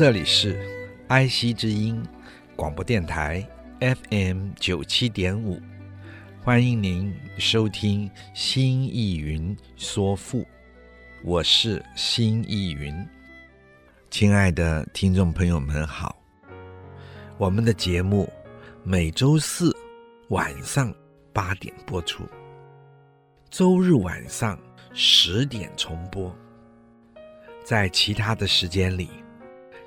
这里是爱惜之音广播电台 FM 九七点五，欢迎您收听《新艺云说赋》，我是新艺云。亲爱的听众朋友们好，我们的节目每周四晚上八点播出，周日晚上十点重播，在其他的时间里。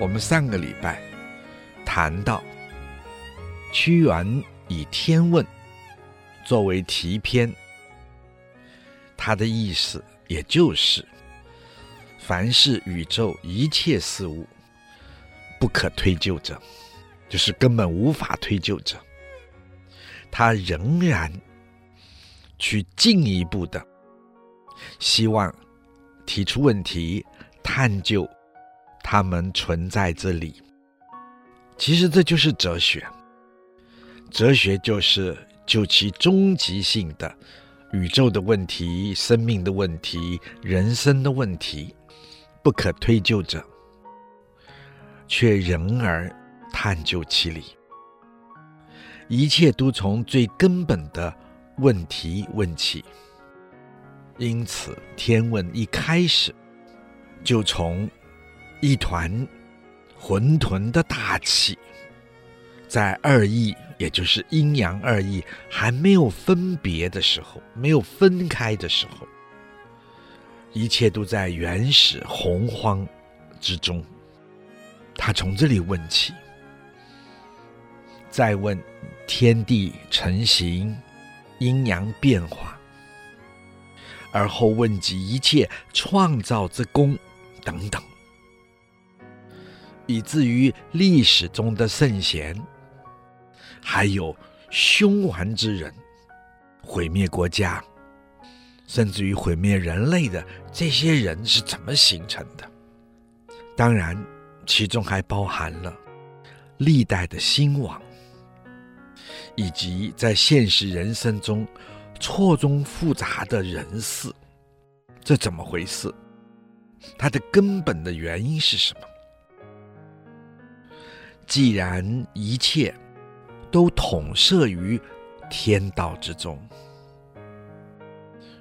我们上个礼拜谈到，屈原以《天问》作为题篇，他的意思也就是，凡是宇宙一切事物不可推究者，就是根本无法推究者，他仍然去进一步的希望提出问题，探究。他们存在这里，其实这就是哲学。哲学就是就其终极性的宇宙的问题、生命的问题、人生的问题，不可推究者，却仍而探究其理。一切都从最根本的问题问起，因此《天问》一开始就从。一团混沌的大气，在二义，也就是阴阳二义还没有分别的时候，没有分开的时候，一切都在原始洪荒之中。他从这里问起，再问天地成形、阴阳变化，而后问及一切创造之功等等。以至于历史中的圣贤，还有凶顽之人，毁灭国家，甚至于毁灭人类的这些人是怎么形成的？当然，其中还包含了历代的兴亡，以及在现实人生中错综复杂的人事，这怎么回事？它的根本的原因是什么？既然一切都统摄于天道之中，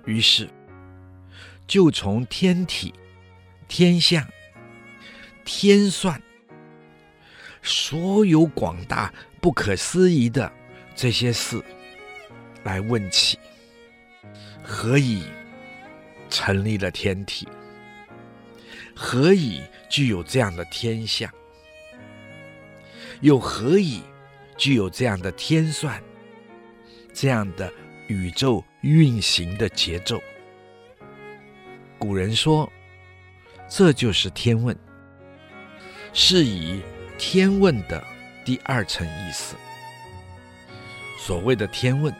于是就从天体、天象、天算，所有广大不可思议的这些事来问起：何以成立了天体？何以具有这样的天象？又何以具有这样的天算，这样的宇宙运行的节奏？古人说，这就是天问，是以天问的第二层意思。所谓的天问，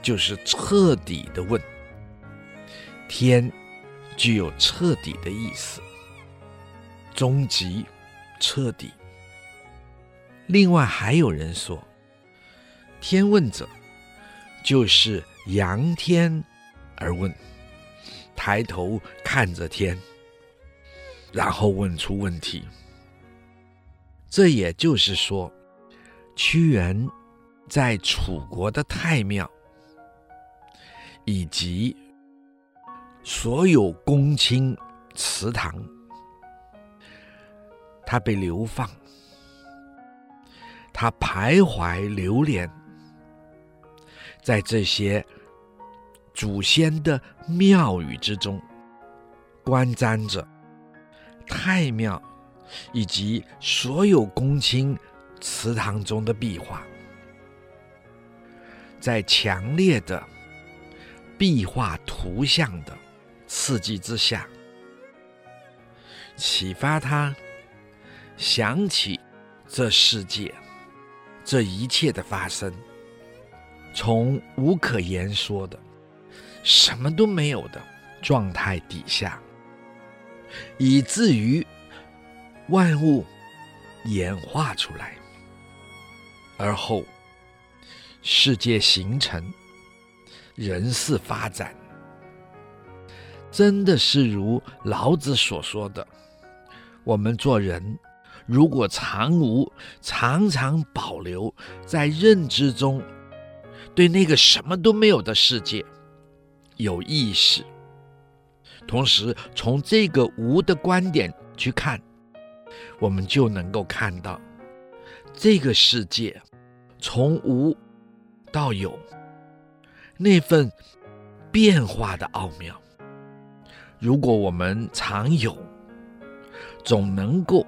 就是彻底的问，天具有彻底的意思，终极、彻底。另外还有人说，天问者就是仰天而问，抬头看着天，然后问出问题。这也就是说，屈原在楚国的太庙，以及所有公卿祠堂，他被流放，他徘徊流连，在这些祖先的庙宇之中，观瞻着太庙以及所有公卿祠堂中的壁画，在强烈的壁画图像的刺激之下，启发他想起这世界。这一切的发生，从无可言说的什么都没有的状态底下，以至于万物演化出来，而后世界形成。人事发展，真的是如老子所说的：我们做人，如果常无常常保留在认知中，对那个什么都没有的世界有意识，同时从这个无的观点去看，我们就能够看到这个世界从无到有。那份变化的奥妙，如果我们常有，总能够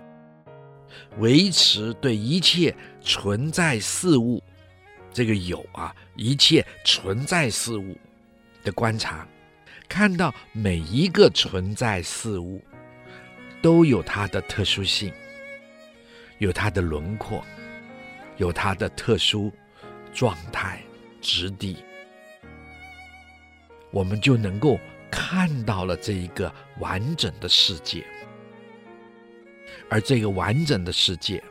维持对一切存在事物这个有啊，一切存在事物的观察，看到每一个存在事物都有它的特殊性，有它的轮廓，有它的特殊状态、质地。我们就能够看到了这一个完整的世界，而这个完整的世界，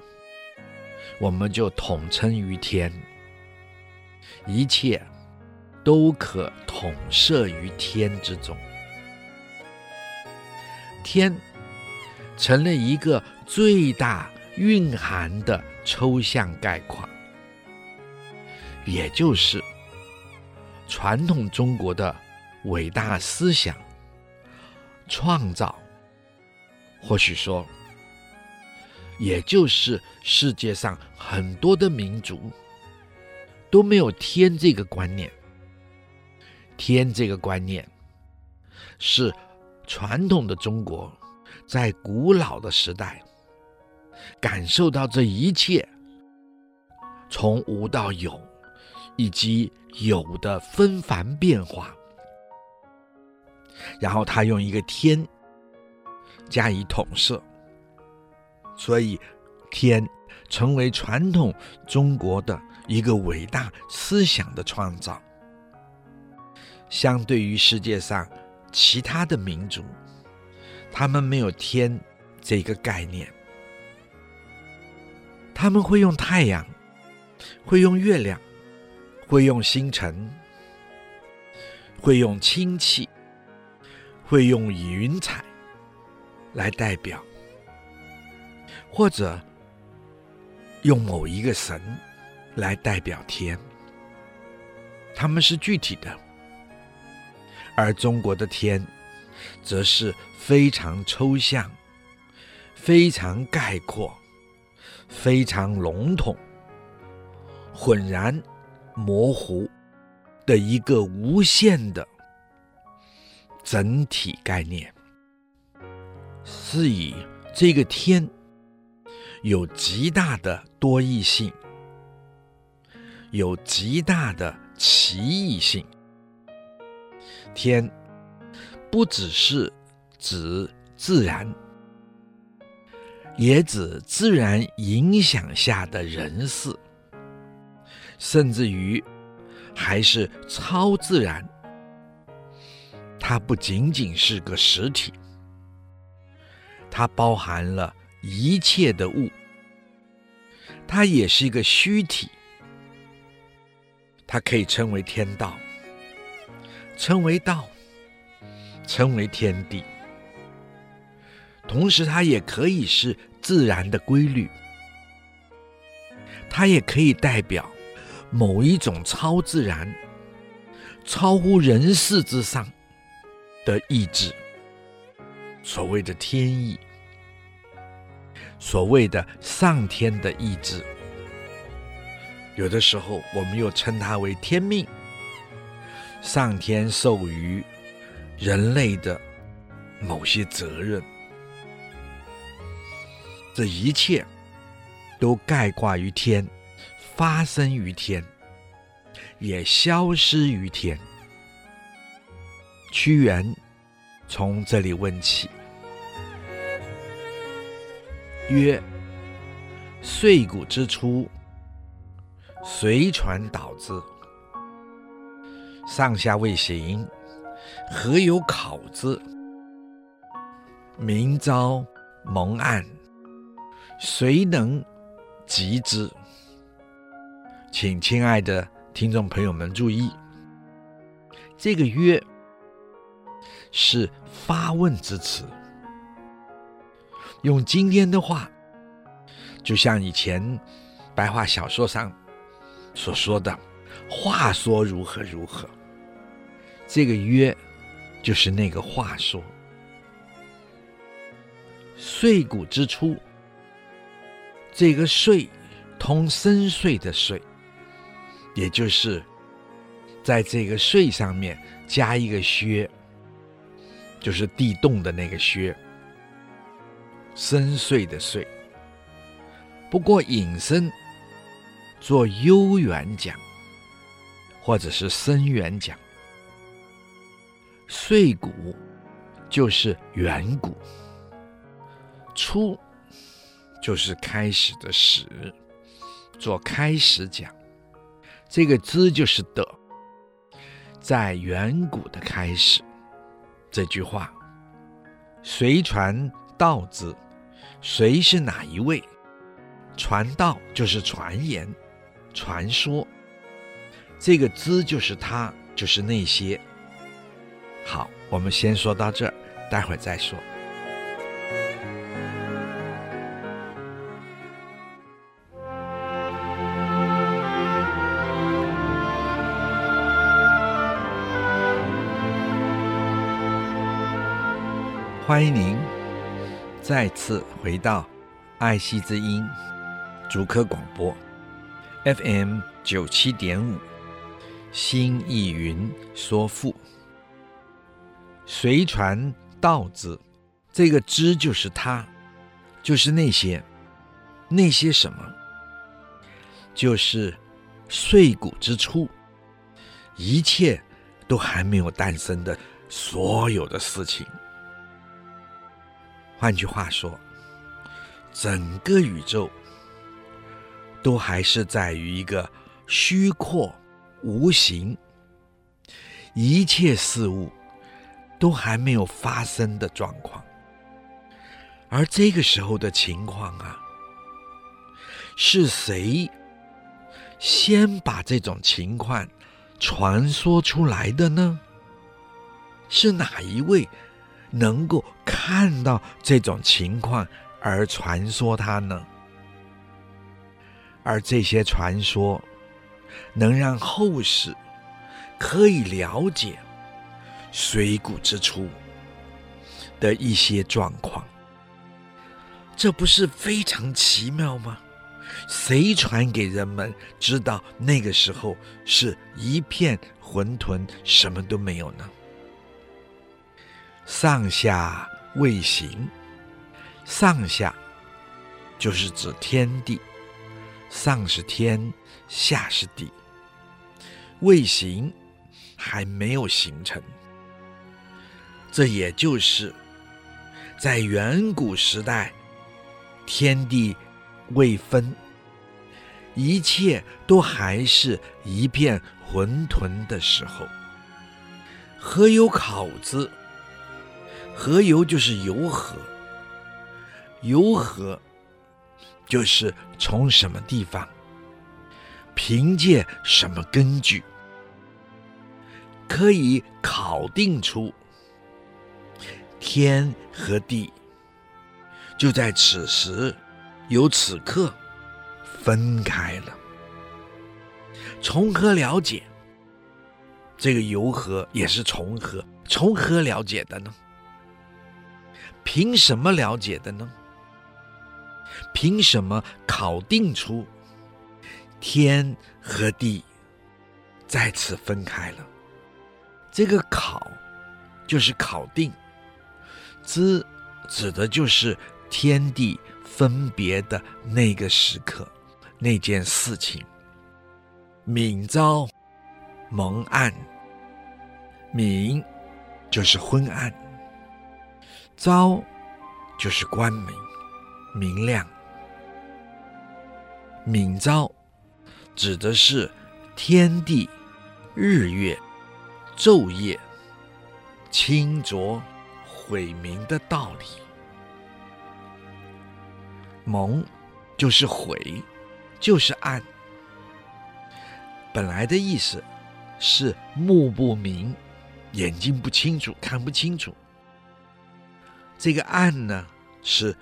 我们就统称于天，一切都可统摄于天之中，天成了一个最大蕴含的抽象概括，也就是传统中国的。伟大思想创造，或许说，也就是世界上很多的民族都没有天这个观念。天这个观念是传统的中国在古老的时代感受到这一切从无到有，以及有的纷繁变化。然后他用一个天加以统摄，所以天成为传统中国的一个伟大思想的创造。相对于世界上其他的民族，他们没有天这个概念，他们会用太阳，会用月亮，会用星辰，会用氢气。会用云彩来代表，或者用某一个神来代表天，他们是具体的，而中国的天则是非常抽象、非常概括、非常笼统、浑然模糊的一个无限的。整体概念是以这个天有极大的多异性，有极大的奇异性。天不只是指自然，也指自然影响下的人事，甚至于还是超自然。它不仅仅是个实体，它包含了一切的物，它也是一个虚体，它可以称为天道，称为道，称为天地，同时它也可以是自然的规律，它也可以代表某一种超自然、超乎人世之上。的意志，所谓的天意，所谓的上天的意志，有的时候我们又称它为天命，上天授予人类的某些责任，这一切都概括于天，发生于天，也消失于天。屈原从这里问起，曰：“岁古之初，随传导之，上下未形，何有考之？明朝蒙暗，谁能及之？”请亲爱的听众朋友们注意，这个“曰”。是发问之词，用今天的话，就像以前白话小说上所说的“话说如何如何”，这个“曰”就是那个话说。岁古之初，这个“岁”通深邃的“岁”，也就是在这个“岁”上面加一个“薛”。就是地洞的那个薛，深邃的邃。不过引申做悠远讲，或者是深远讲。岁古就是远古，初就是开始的始，做开始讲。这个之就是的，在远古的开始。这句话，随传道之，谁是哪一位？传道就是传言、传说。这个之就是他，就是那些。好，我们先说到这儿，待会儿再说。欢迎您再次回到爱惜之音竹科广播 FM 九七点五，新艺云说赋，随传道之，这个之就是他，就是那些，那些什么，就是碎骨之初，一切都还没有诞生的所有的事情。换句话说，整个宇宙都还是在于一个虚阔无形，一切事物都还没有发生的状况。而这个时候的情况啊，是谁先把这种情况传说出来的呢？是哪一位？能够看到这种情况而传说它呢？而这些传说能让后世可以了解水谷之初的一些状况，这不是非常奇妙吗？谁传给人们知道那个时候是一片混沌，什么都没有呢？上下未形，上下就是指天地，上是天，下是地，未形还没有形成。这也就是在远古时代，天地未分，一切都还是一片混沌的时候，何有考之？何由就是由何，由何就是从什么地方，凭借什么根据，可以考定出天和地就在此时，由此刻分开了。从何了解？这个由何也是从何？从何了解的呢？凭什么了解的呢？凭什么考定出天和地再次分开了？这个考就是考定，知指的就是天地分别的那个时刻，那件事情。暝朝蒙暗，明就是昏暗，朝就是光明、明亮。明朝指的是天地、日月、昼夜清浊晦明的道理。蒙就是晦，就是暗。本来的意思是目不明，眼睛不清楚，看不清楚。这个暗呢，是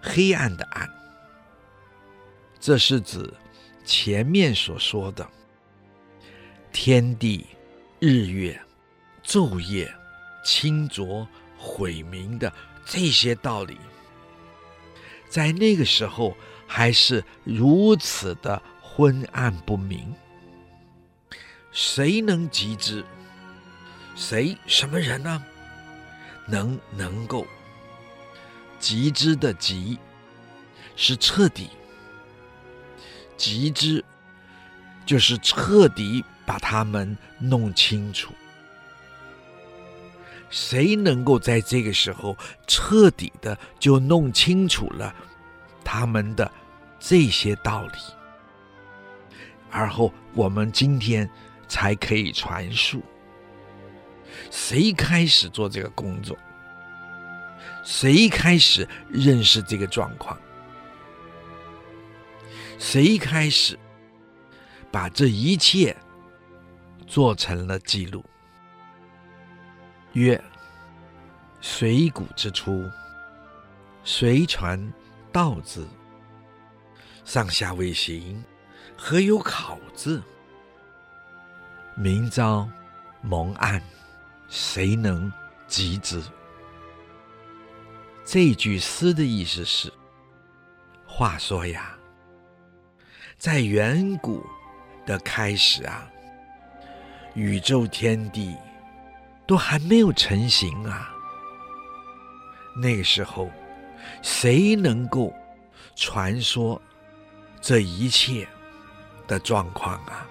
黑暗的暗。这是指前面所说的天地、日月、昼夜、清浊、晦明的这些道理，在那个时候还是如此的昏暗不明。谁能及之？谁？什么人呢？能能够极之的极，是彻底。极之，就是彻底把他们弄清楚。谁能够在这个时候彻底的就弄清楚了他们的这些道理？而后我们今天。才可以传述。谁开始做这个工作？谁开始认识这个状况？谁开始把这一切做成了记录？曰：水谷之初，谁传道之？上下未形，何有考之？明朝蒙暗，谁能及之？这句诗的意思是：话说呀，在远古的开始啊，宇宙天地都还没有成型啊。那个时候，谁能够传说这一切的状况啊？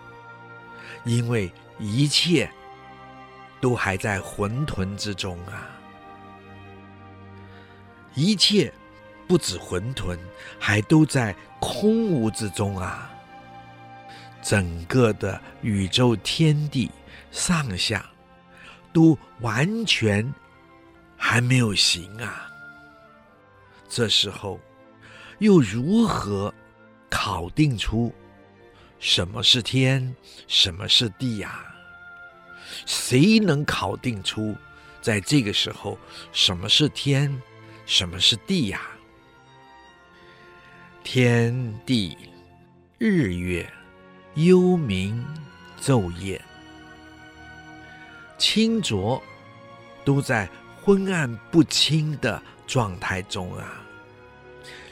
因为一切都还在混沌之中啊！一切不止混沌，还都在空无之中啊！整个的宇宙天地上下都完全还没有形啊！这时候又如何考定出？什么是天？什么是地呀？谁能考定出，在这个时候，什么是天？什么是地呀？天地、日月、幽冥、昼夜、清浊，都在昏暗不清的状态中啊！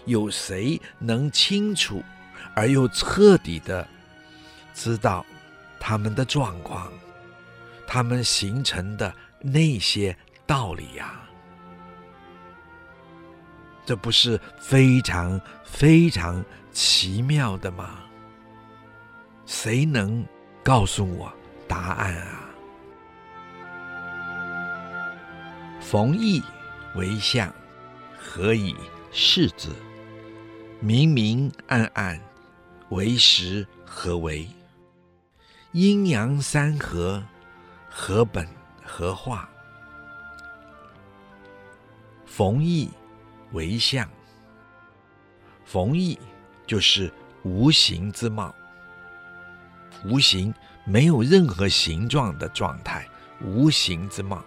有谁能清楚而又彻底的？知道他们的状况，他们形成的那些道理呀、啊，这不是非常非常奇妙的吗？谁能告诉我答案啊？逢异为相，何以视之？明明暗暗，为实何为？阴阳三合，何本何化。逢异为相，逢异就是无形之貌，无形没有任何形状的状态，无形之貌。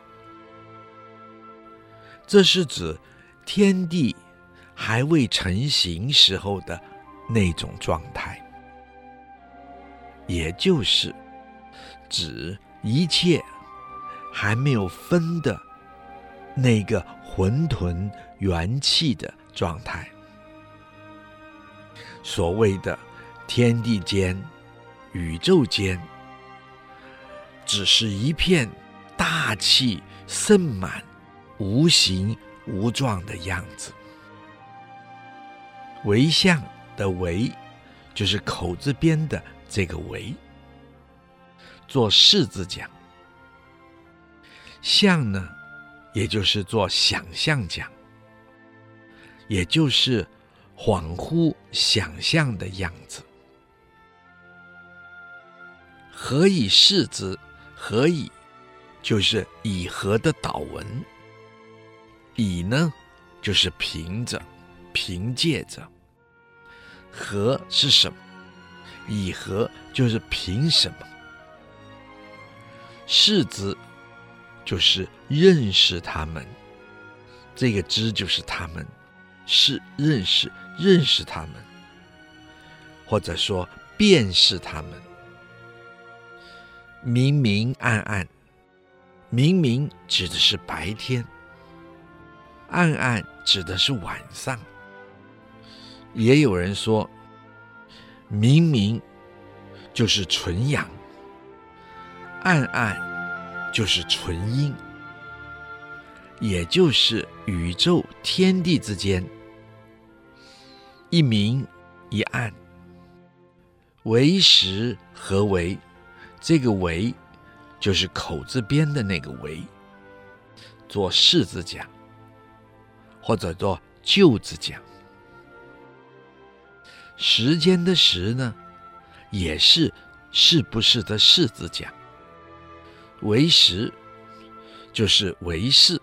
这是指天地还未成形时候的那种状态，也就是指一切还没有分的那个。混沌元气的状态，所谓的天地间、宇宙间，只是一片大气盛满、无形无状的样子。为相的为，就是口字边的这个为，做士字讲。相呢？也就是做想象讲，也就是恍惚想象的样子。何以视之？何以就是以何的祷文。以呢，就是凭着、凭借着。何是什么？以何就是凭什么？视之。就是认识他们，这个知就是他们，是认识认识他们，或者说辨识他们。明明暗暗，明明指的是白天，暗暗指的是晚上。也有人说，明明就是纯阳，暗暗。就是纯阴，也就是宇宙天地之间一明一暗。为时何为？这个为就是口字边的那个为，做士字讲，或者做旧字讲。时间的时呢，也是是不是的是字讲。为时，就是为是。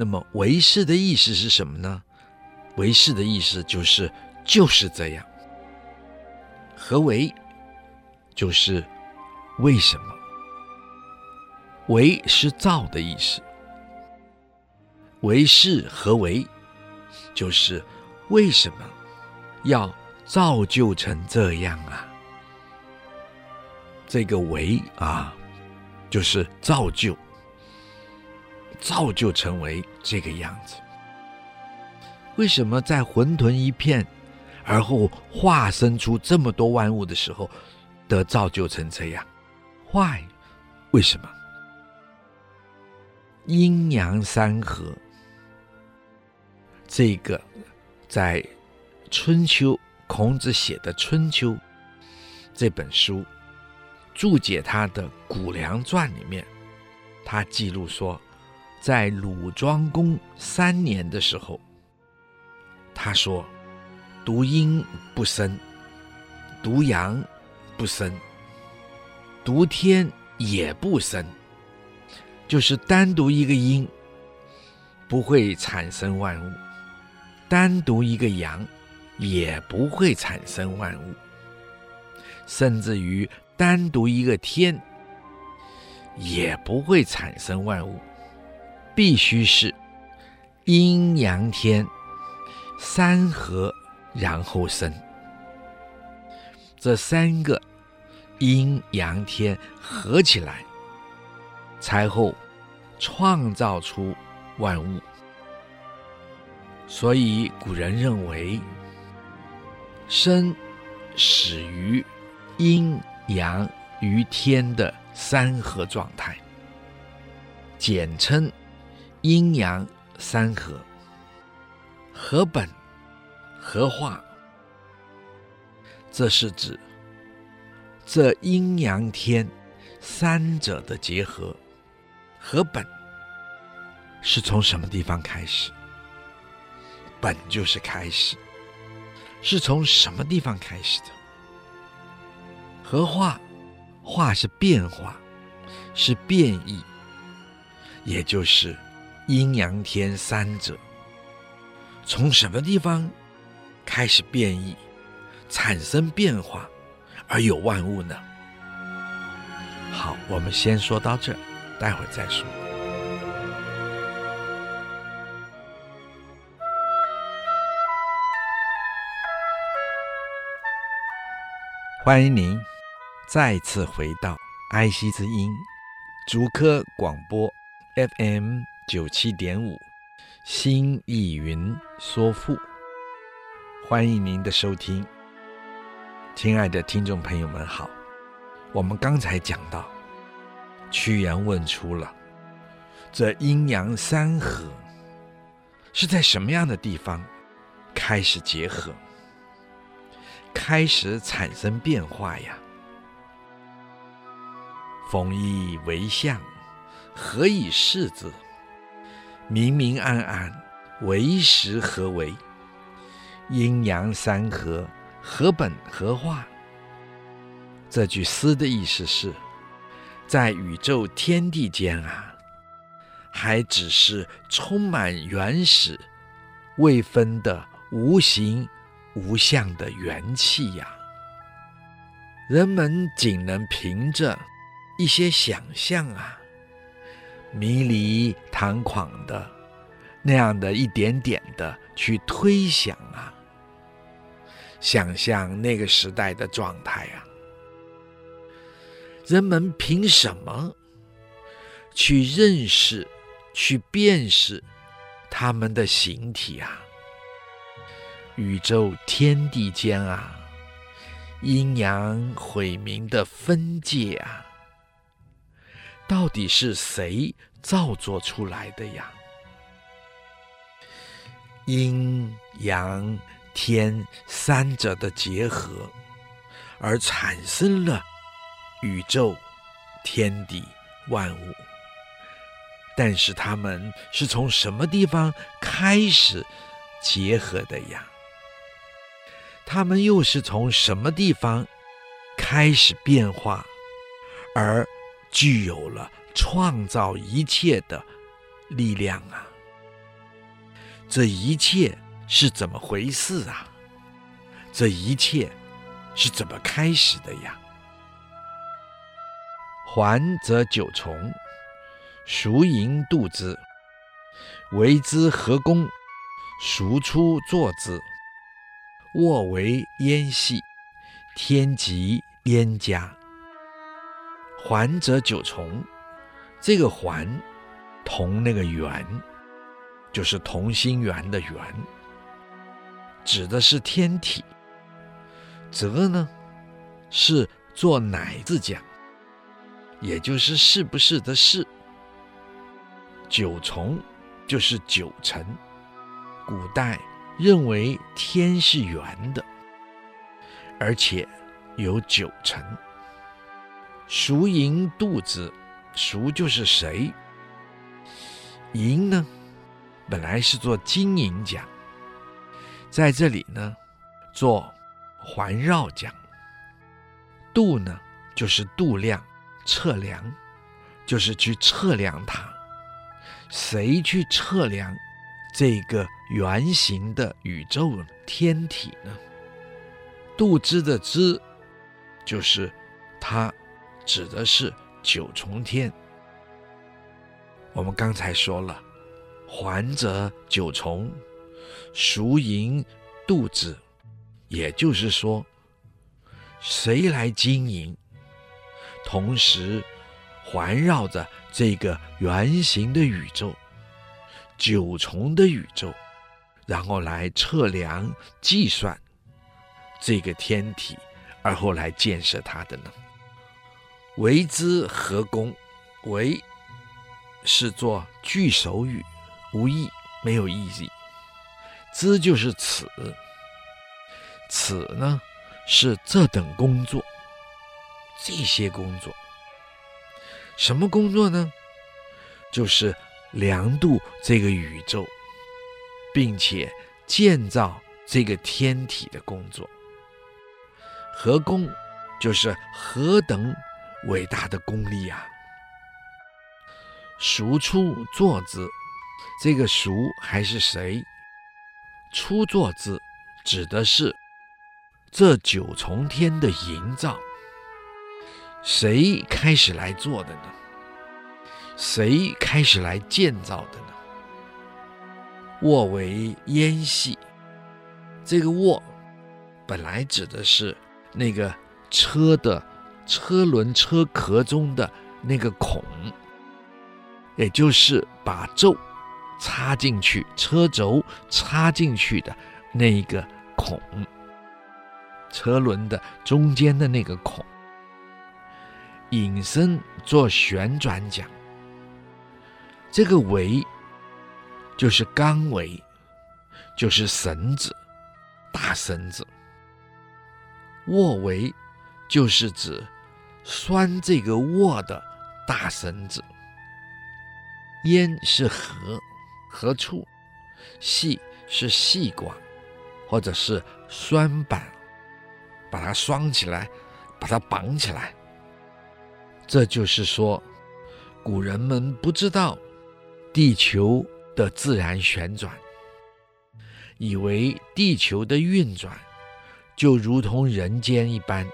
那么为是的意思是什么呢？为是的意思就是就是这样。何为？就是为什么？为是造的意思。为是何为？就是为什么要造就成这样啊？这个为啊。就是造就，造就成为这个样子。为什么在混沌一片，而后化生出这么多万物的时候，得造就成这样？Why？为什么？阴阳三合，这个在春秋孔子写的《春秋》这本书。注解他的《谷梁传》里面，他记录说，在鲁庄公三年的时候，他说：“独阴不生，独阳不生，独天也不生，就是单独一个阴不会产生万物，单独一个阳也不会产生万物，甚至于。”单独一个天也不会产生万物，必须是阴阳天三合然后生。这三个阴阳天合起来，才后创造出万物。所以古人认为，生始于阴。阳与天的三合状态，简称阴阳三合。合本、合化，这是指这阴阳天三者的结合。合本是从什么地方开始？本就是开始，是从什么地方开始的？合化，化是变化，是变异，也就是阴阳天三者，从什么地方开始变异、产生变化，而有万物呢？好，我们先说到这，待会儿再说。欢迎您再次回到爱惜之音竹科广播 FM 九七点五新意云说赋，欢迎您的收听，亲爱的听众朋友们好。我们刚才讲到，屈原问出了这阴阳三合是在什么样的地方开始结合？开始产生变化呀！风义为相，何以释之？明明暗暗，为时何为？阴阳三合，何本何化？这句诗的意思是，在宇宙天地间啊，还只是充满原始、未分的无形。无相的元气呀，人们仅能凭着一些想象啊，迷离堂皇的那样的一点点的去推想啊，想象那个时代的状态啊，人们凭什么去认识、去辨识他们的形体啊？宇宙天地间啊，阴阳晦明的分界啊，到底是谁造作出来的呀？阴阳天三者的结合，而产生了宇宙天地万物。但是他们是从什么地方开始结合的呀？他们又是从什么地方开始变化，而具有了创造一切的力量啊？这一切是怎么回事啊？这一切是怎么开始的呀？环则九重，孰盈度之？为之何功？孰出作之？卧为焉细，天极焉佳。环则九重，这个环同那个圆，就是同心圆的圆，指的是天体。则呢，是做乃字讲，也就是是不是的是。九重就是九层，古代。认为天是圆的，而且有九层。孰赢度之？孰就是谁？赢呢，本来是做经营讲，在这里呢，做环绕讲。度呢，就是度量、测量，就是去测量它。谁去测量？这个圆形的宇宙天体呢，度之的之，就是它指的是九重天。我们刚才说了，环则九重，孰盈度之？也就是说，谁来经营？同时环绕着这个圆形的宇宙。九重的宇宙，然后来测量、计算这个天体，而后来建设它的呢？为之何功？为是做句首语，无义，没有意义。之就是此，此呢是这等工作，这些工作，什么工作呢？就是。量度这个宇宙，并且建造这个天体的工作，何功？就是何等伟大的功力啊！孰出作之？这个“孰”还是谁？“出作之”指的是这九重天的营造，谁开始来做的呢？谁开始来建造的呢？卧为烟系，这个“卧”本来指的是那个车的车轮车壳中的那个孔，也就是把轴插进去、车轴插进去的那一个孔，车轮的中间的那个孔，引申做旋转讲。这个为就是刚为，就是绳子，大绳子。握为就是指拴这个握的大绳子。烟是何，何处？细是细管，或者是拴板，把它拴起来，把它绑起来。这就是说，古人们不知道。地球的自然旋转，以为地球的运转就如同人间一般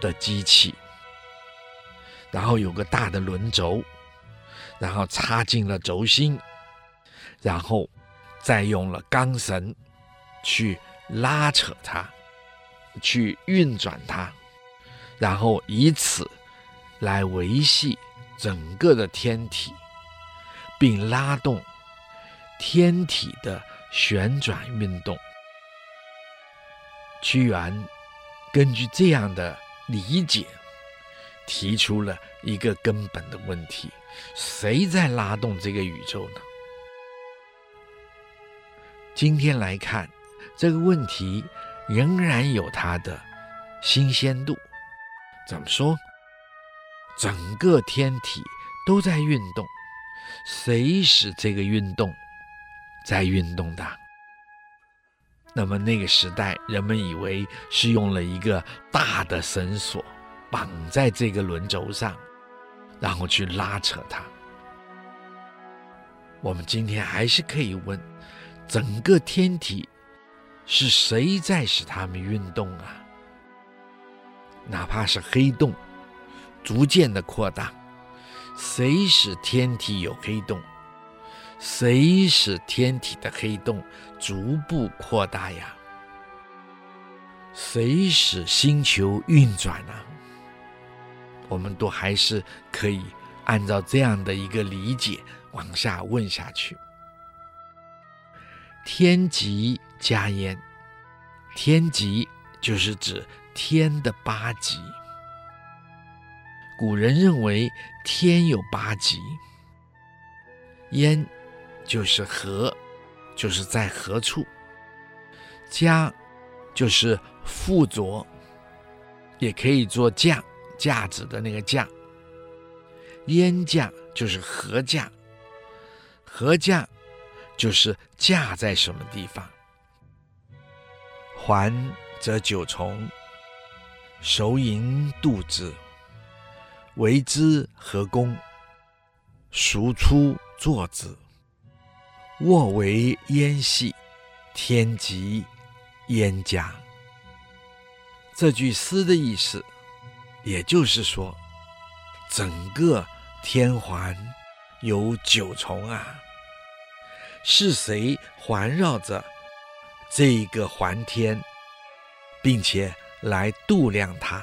的机器，然后有个大的轮轴，然后插进了轴心，然后再用了钢绳去拉扯它，去运转它，然后以此来维系整个的天体。并拉动天体的旋转运动。屈原根据这样的理解，提出了一个根本的问题：谁在拉动这个宇宙呢？今天来看这个问题，仍然有它的新鲜度。怎么说？整个天体都在运动。谁使这个运动在运动的？那么那个时代，人们以为是用了一个大的绳索绑在这个轮轴上，然后去拉扯它。我们今天还是可以问：整个天体是谁在使它们运动啊？哪怕是黑洞逐渐的扩大。谁使天体有黑洞？谁使天体的黑洞逐步扩大呀？谁使星球运转呢？我们都还是可以按照这样的一个理解往下问下去。天极加焉，天极就是指天的八极。古人认为天有八极，焉就是何，就是在何处；加就是附着，也可以做架架子的那个架。焉架就是何架，何架就是架在什么地方。环则九重，熟盈度之。为之何功？孰出作之？卧为焉细？天极焉家？这句诗的意思，也就是说，整个天环有九重啊，是谁环绕着这个环天，并且来度量它？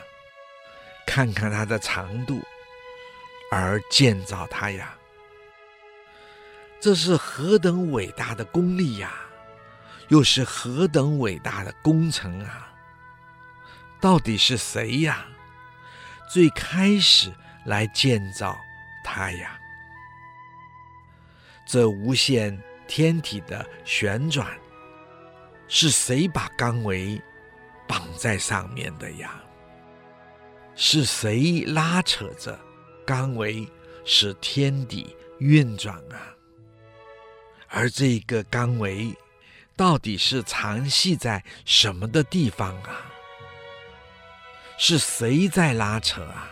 看看它的长度，而建造它呀，这是何等伟大的功力呀！又是何等伟大的工程啊！到底是谁呀？最开始来建造它呀？这无限天体的旋转，是谁把钢维绑在上面的呀？是谁拉扯着钢维使天地运转啊？而这个钢维到底是藏系在什么的地方啊？是谁在拉扯啊？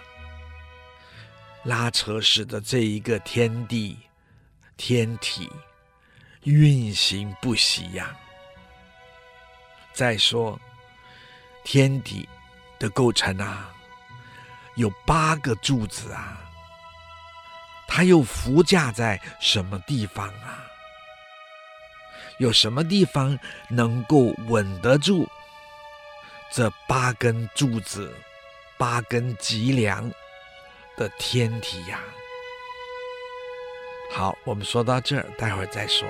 拉扯使得这一个天地天体运行不息呀。再说，天体的构成啊，有八个柱子啊，它又浮架在什么地方啊？有什么地方能够稳得住这八根柱子、八根脊梁的天体呀？好，我们说到这儿，待会儿再说。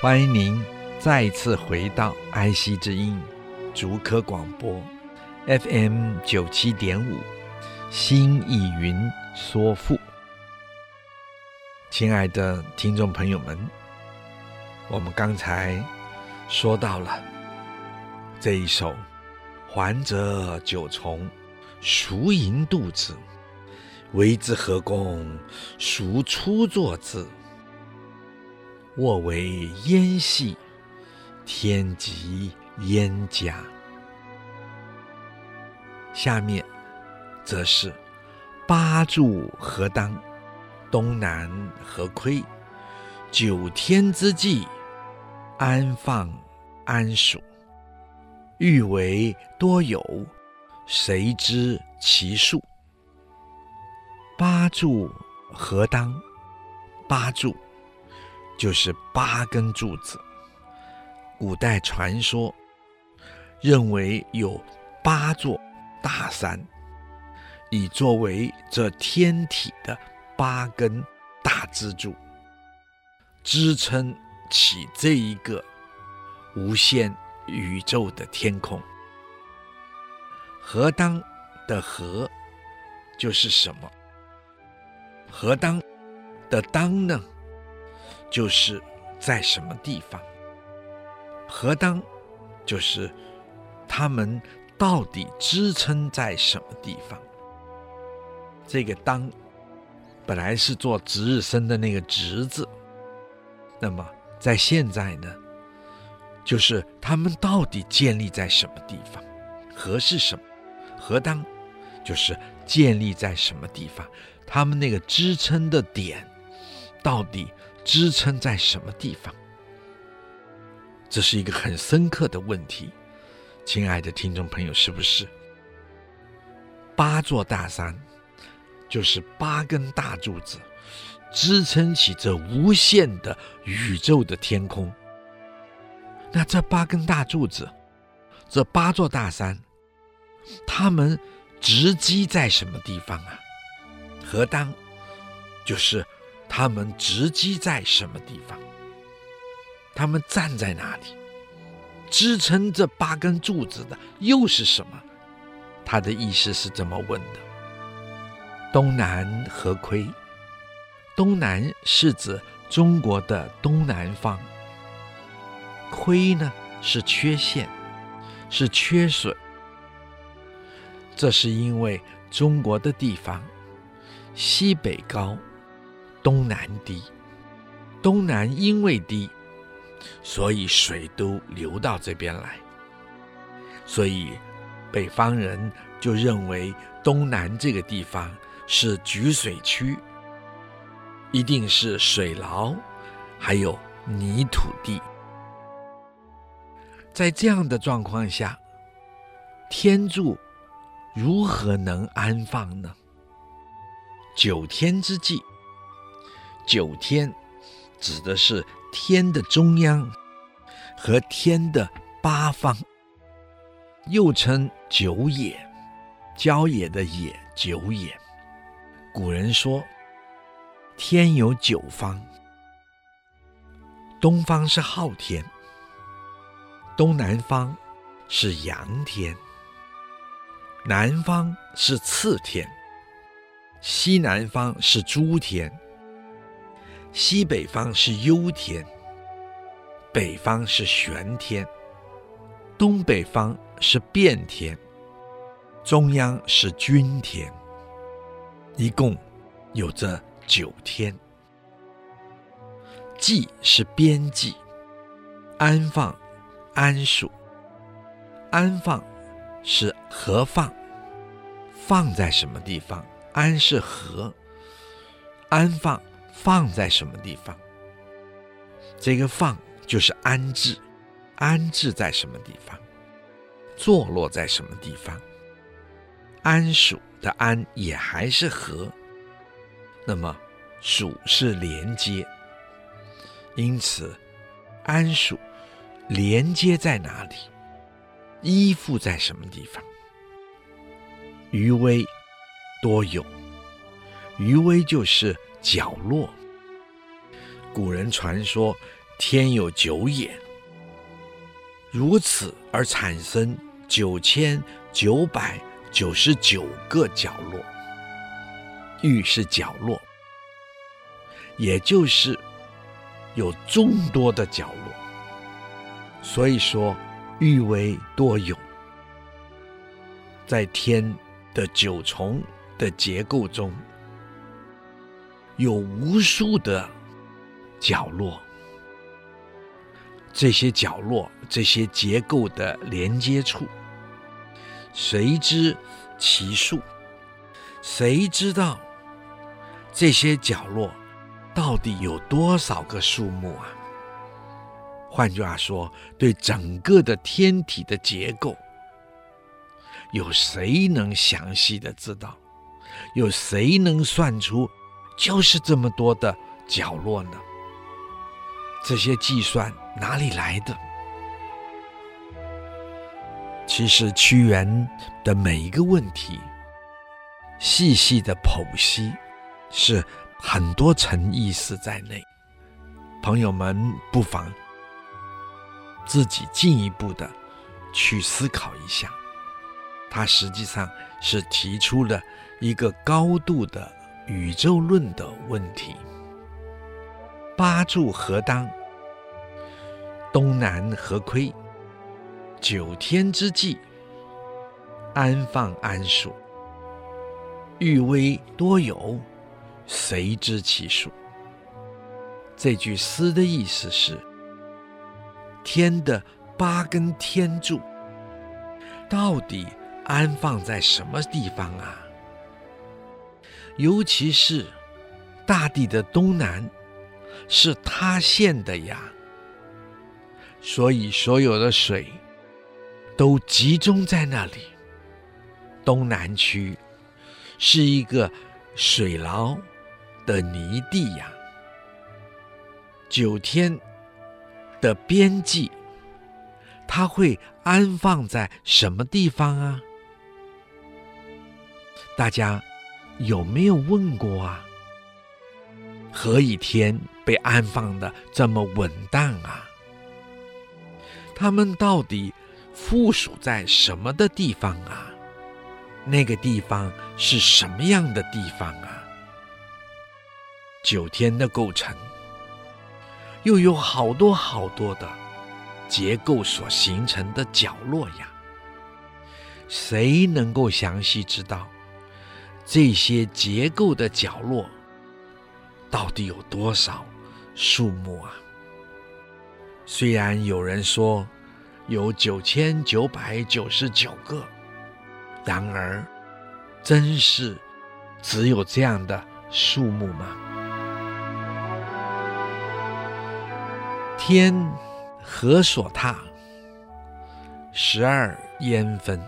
欢迎您再次回到爱惜之音竹科广播 FM 九七点五心意云说赋。亲爱的听众朋友们，我们刚才说到了这一首“还则九重，孰盈肚子？为之何功？孰出作字？”沃为焉细，天极焉佳。下面则是八柱何当，东南何亏？九天之际，安放安属？欲为多有，谁知其数？八柱何当？八柱。就是八根柱子。古代传说认为有八座大山，以作为这天体的八根大支柱，支撑起这一个无限宇宙的天空。何当的何就是什么？何当的当呢？就是在什么地方？何当，就是他们到底支撑在什么地方？这个当，本来是做值日生的那个值字，那么在现在呢，就是他们到底建立在什么地方？何是什么？何当，就是建立在什么地方？他们那个支撑的点，到底？支撑在什么地方？这是一个很深刻的问题，亲爱的听众朋友，是不是？八座大山就是八根大柱子，支撑起这无限的宇宙的天空。那这八根大柱子，这八座大山，它们直击在什么地方啊？何当？就是。他们直击在什么地方？他们站在哪里？支撑这八根柱子的又是什么？他的意思是这么问的：东南何亏？东南是指中国的东南方。亏呢是缺陷，是缺损。这是因为中国的地方西北高。东南低，东南因为低，所以水都流到这边来，所以北方人就认为东南这个地方是举水区，一定是水牢，还有泥土地。在这样的状况下，天柱如何能安放呢？九天之际。九天指的是天的中央和天的八方，又称九野，郊野的野，九野。古人说，天有九方，东方是昊天，东南方是阳天，南方是次天，西南方是诸天。西北方是幽天，北方是玄天，东北方是变天，中央是均天，一共有这九天。记是边际，安放、安属。安放是何放？放在什么地方？安是何？安放放在什么地方？这个放就是安置，安置在什么地方？坐落在什么地方？安属的安也还是和？那么属是连接，因此安属连接在哪里？依附在什么地方？余威多有，余威就是角落。古人传说天有九眼，如此而产生九千九百九十九个角落。玉是角落，也就是有众多的角落。所以说，玉为多有，在天的九重的结构中，有无数的角落。这些角落、这些结构的连接处，谁知其数？谁知道这些角落到底有多少个数目啊？换句话说，对整个的天体的结构，有谁能详细的知道？有谁能算出就是这么多的角落呢？这些计算哪里来的？其实屈原的每一个问题，细细的剖析，是很多层意思在内。朋友们不妨。自己进一步的去思考一下，他实际上是提出了一个高度的宇宙论的问题：八柱何当？东南何亏？九天之际，安放安属？欲微多有，谁知其数？这句诗的意思是。天的八根天柱到底安放在什么地方啊？尤其是大地的东南是塌陷的呀，所以所有的水都集中在那里。东南区是一个水牢的泥地呀，九天。的边际，它会安放在什么地方啊？大家有没有问过啊？何以天被安放的这么稳当啊？它们到底附属在什么的地方啊？那个地方是什么样的地方啊？九天的构成。又有好多好多的结构所形成的角落呀，谁能够详细知道这些结构的角落到底有多少数目啊？虽然有人说有九千九百九十九个，然而真是只有这样的数目吗？天何所踏？十二烟分。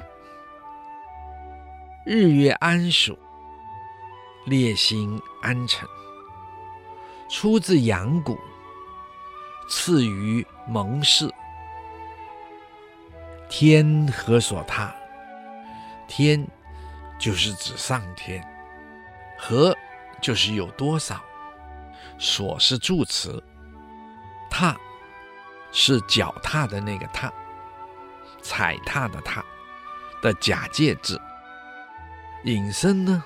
日月安属？列星安成？出自阳谷，次于蒙氏。天何所踏？天就是指上天，何就是有多少，所是助词。踏是脚踏的那个踏，踩踏的踏的假借字。引申呢，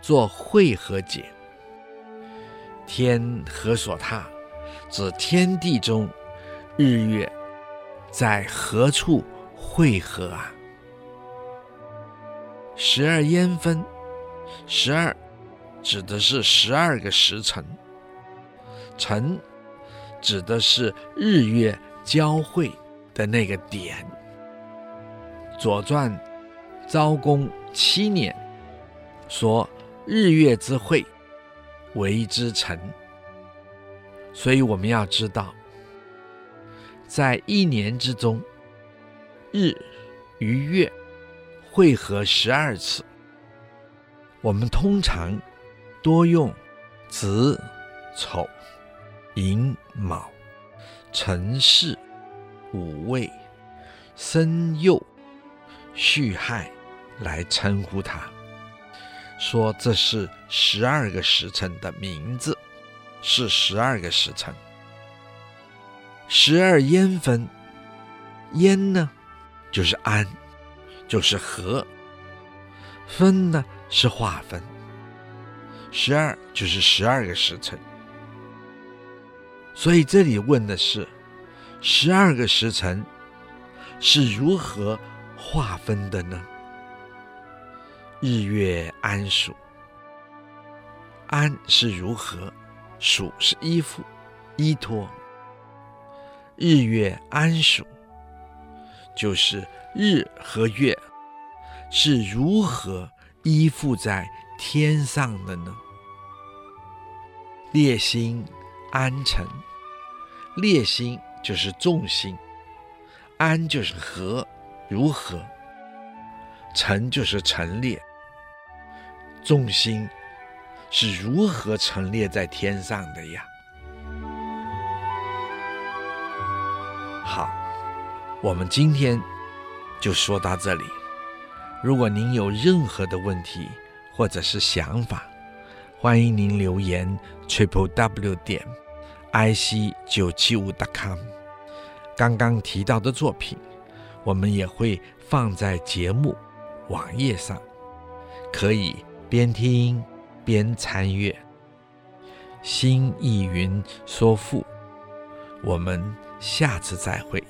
做会合解。天何所踏？指天地中日月在何处会合啊？十二烟分，十二指的是十二个时辰，辰指的是日月交汇的那个点。《左传》昭公七年说：“日月之会，为之辰。”所以我们要知道，在一年之中，日与月会合十二次。我们通常多用子、丑、寅、卯、辰、巳、午、未、申、酉、戌、亥来称呼它，说这是十二个时辰的名字。是十二个时辰，十二烟分，烟呢，就是安，就是和；分呢是划分。十二就是十二个时辰，所以这里问的是，十二个时辰是如何划分的呢？日月安属，安是如何？属是依附、依托，日月安属，就是日和月是如何依附在天上的呢？列星安辰，列星就是众星，安就是和，如何？辰就是陈列，众星。是如何陈列在天上的呀？好，我们今天就说到这里。如果您有任何的问题或者是想法，欢迎您留言 triple w 点 i c 九七五 dot com。刚刚提到的作品，我们也会放在节目网页上，可以边听。边参阅，新意云说赋，我们下次再会，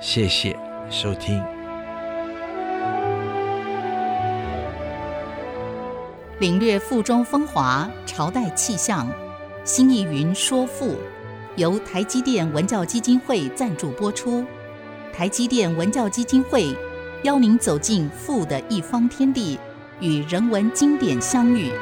谢谢收听。领略赋中风华，朝代气象，新意云说赋，由台积电文教基金会赞助播出。台积电文教基金会邀您走进赋的一方天地。与人文经典相遇。